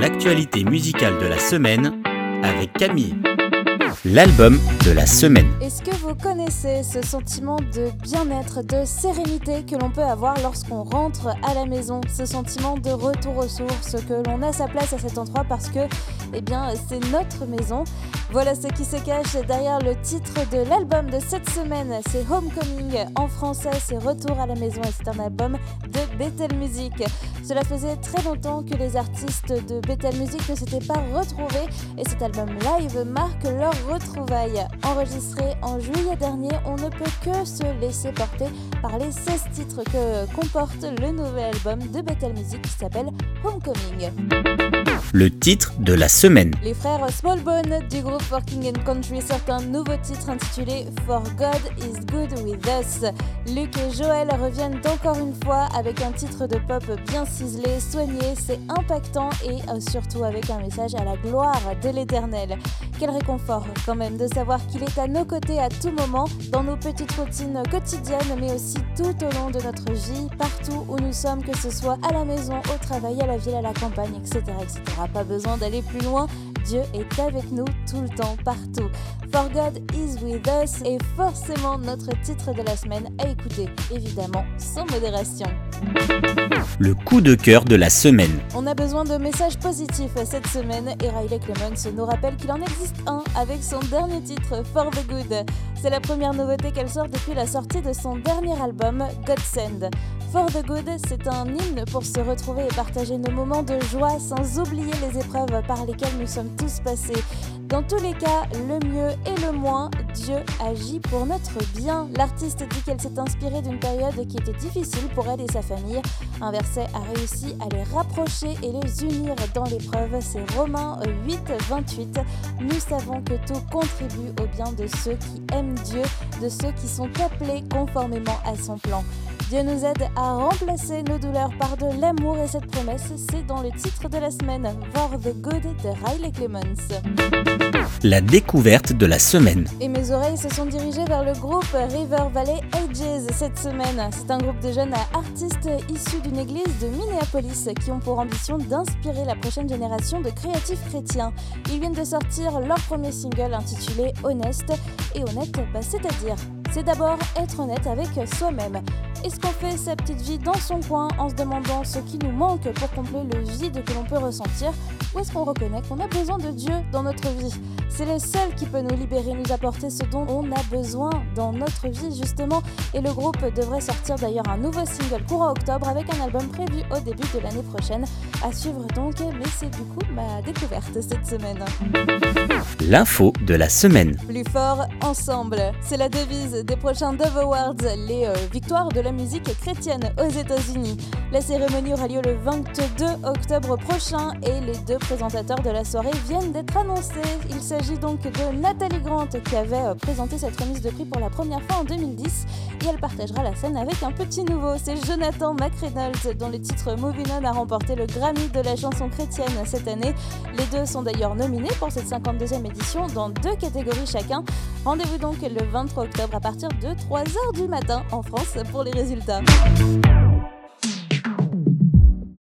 l'actualité musicale de la semaine avec Camille. L'album de la semaine. Est-ce que vous connaissez ce sentiment de bien-être, de sérénité que l'on peut avoir lorsqu'on rentre à la maison? Ce sentiment de retour aux sources, que l'on a sa place à cet endroit parce que eh c'est notre maison. Voilà ce qui se cache derrière le titre de l'album de cette semaine. C'est Homecoming. En français, c'est Retour à la maison et c'est un album de Bethel Music. Cela faisait très longtemps que les artistes de Bethel Music ne s'étaient pas retrouvés et cet album live marque leur retrouvaille. Enregistré en juillet dernier, on ne peut que se laisser porter par les 16 titres que comporte le nouvel album de Bethel Music qui s'appelle Homecoming. Le titre de la semaine. Les frères Smallbone du groupe Working in Country sortent un nouveau titre intitulé For God is Good with Us. Luc et Joël reviennent encore une fois avec un titre de pop bien ciselé, soigné, c'est impactant et euh, surtout avec un message à la gloire de l'éternel. Quel réconfort quand même de savoir qu'il est à nos côtés à tout moment, dans nos petites routines quotidiennes, mais aussi tout au long de notre vie, partout où nous sommes, que ce soit à la maison, au travail, à la ville, à la campagne, etc. etc. Pas besoin d'aller plus loin, Dieu est avec nous tout le temps, partout. For God is with us est forcément notre titre de la semaine à écouter, évidemment sans modération. Le coup de cœur de la semaine. On a besoin de messages positifs cette semaine et Riley Clemens nous rappelle qu'il en existe un avec son dernier titre For the Good. C'est la première nouveauté qu'elle sort depuis la sortie de son dernier album Godsend. For the Good, c'est un hymne pour se retrouver et partager nos moments de joie sans oublier les épreuves par lesquelles nous sommes tous passés. Dans tous les cas, le mieux et le moins, Dieu agit pour notre bien. L'artiste dit qu'elle s'est inspirée d'une période qui était difficile pour elle et sa famille. Un verset a réussi à les rapprocher et les unir dans l'épreuve. C'est Romains 8, 28. Nous savons que tout contribue au bien de ceux qui aiment Dieu, de ceux qui sont appelés conformément à son plan. Dieu nous aide à remplacer nos douleurs par de l'amour et cette promesse, c'est dans le titre de la semaine, For the Good de Riley Clemens. La découverte de la semaine. Et mes oreilles se sont dirigées vers le groupe River Valley Ages cette semaine. C'est un groupe de jeunes artistes issus d'une église de Minneapolis qui ont pour ambition d'inspirer la prochaine génération de créatifs chrétiens. Ils viennent de sortir leur premier single intitulé Honest. Et honnête, bah, c'est-à-dire c'est d'abord être honnête avec soi-même. Est-ce qu'on fait sa petite vie dans son coin en se demandant ce qui nous manque pour combler le vide que l'on peut ressentir? Ou est-ce qu'on reconnaît qu'on a besoin de Dieu dans notre vie? C'est le seul qui peut nous libérer, nous apporter ce dont on a besoin dans notre vie justement. Et le groupe devrait sortir d'ailleurs un nouveau single courant octobre avec un album prévu au début de l'année prochaine. À suivre donc, mais c'est du coup ma découverte cette semaine. L'info de la semaine. Plus fort ensemble, c'est la devise des prochains Dove Awards, les euh, victoires de la musique chrétienne aux États-Unis. La cérémonie aura lieu le 22 octobre prochain et les deux présentateurs de la soirée viennent d'être annoncés. Il s'agit donc de Nathalie Grant qui avait euh, présenté cette remise de prix pour la première fois en 2010 et elle partagera la scène avec un petit nouveau. C'est Jonathan McReynolds dont le titre Moving On a remporté le Grammy de la chanson chrétienne cette année. Les deux sont d'ailleurs nominés pour cette 52e édition dans deux catégories chacun. Rendez-vous donc le 23 octobre à partir de 3h du matin en France pour les résultats.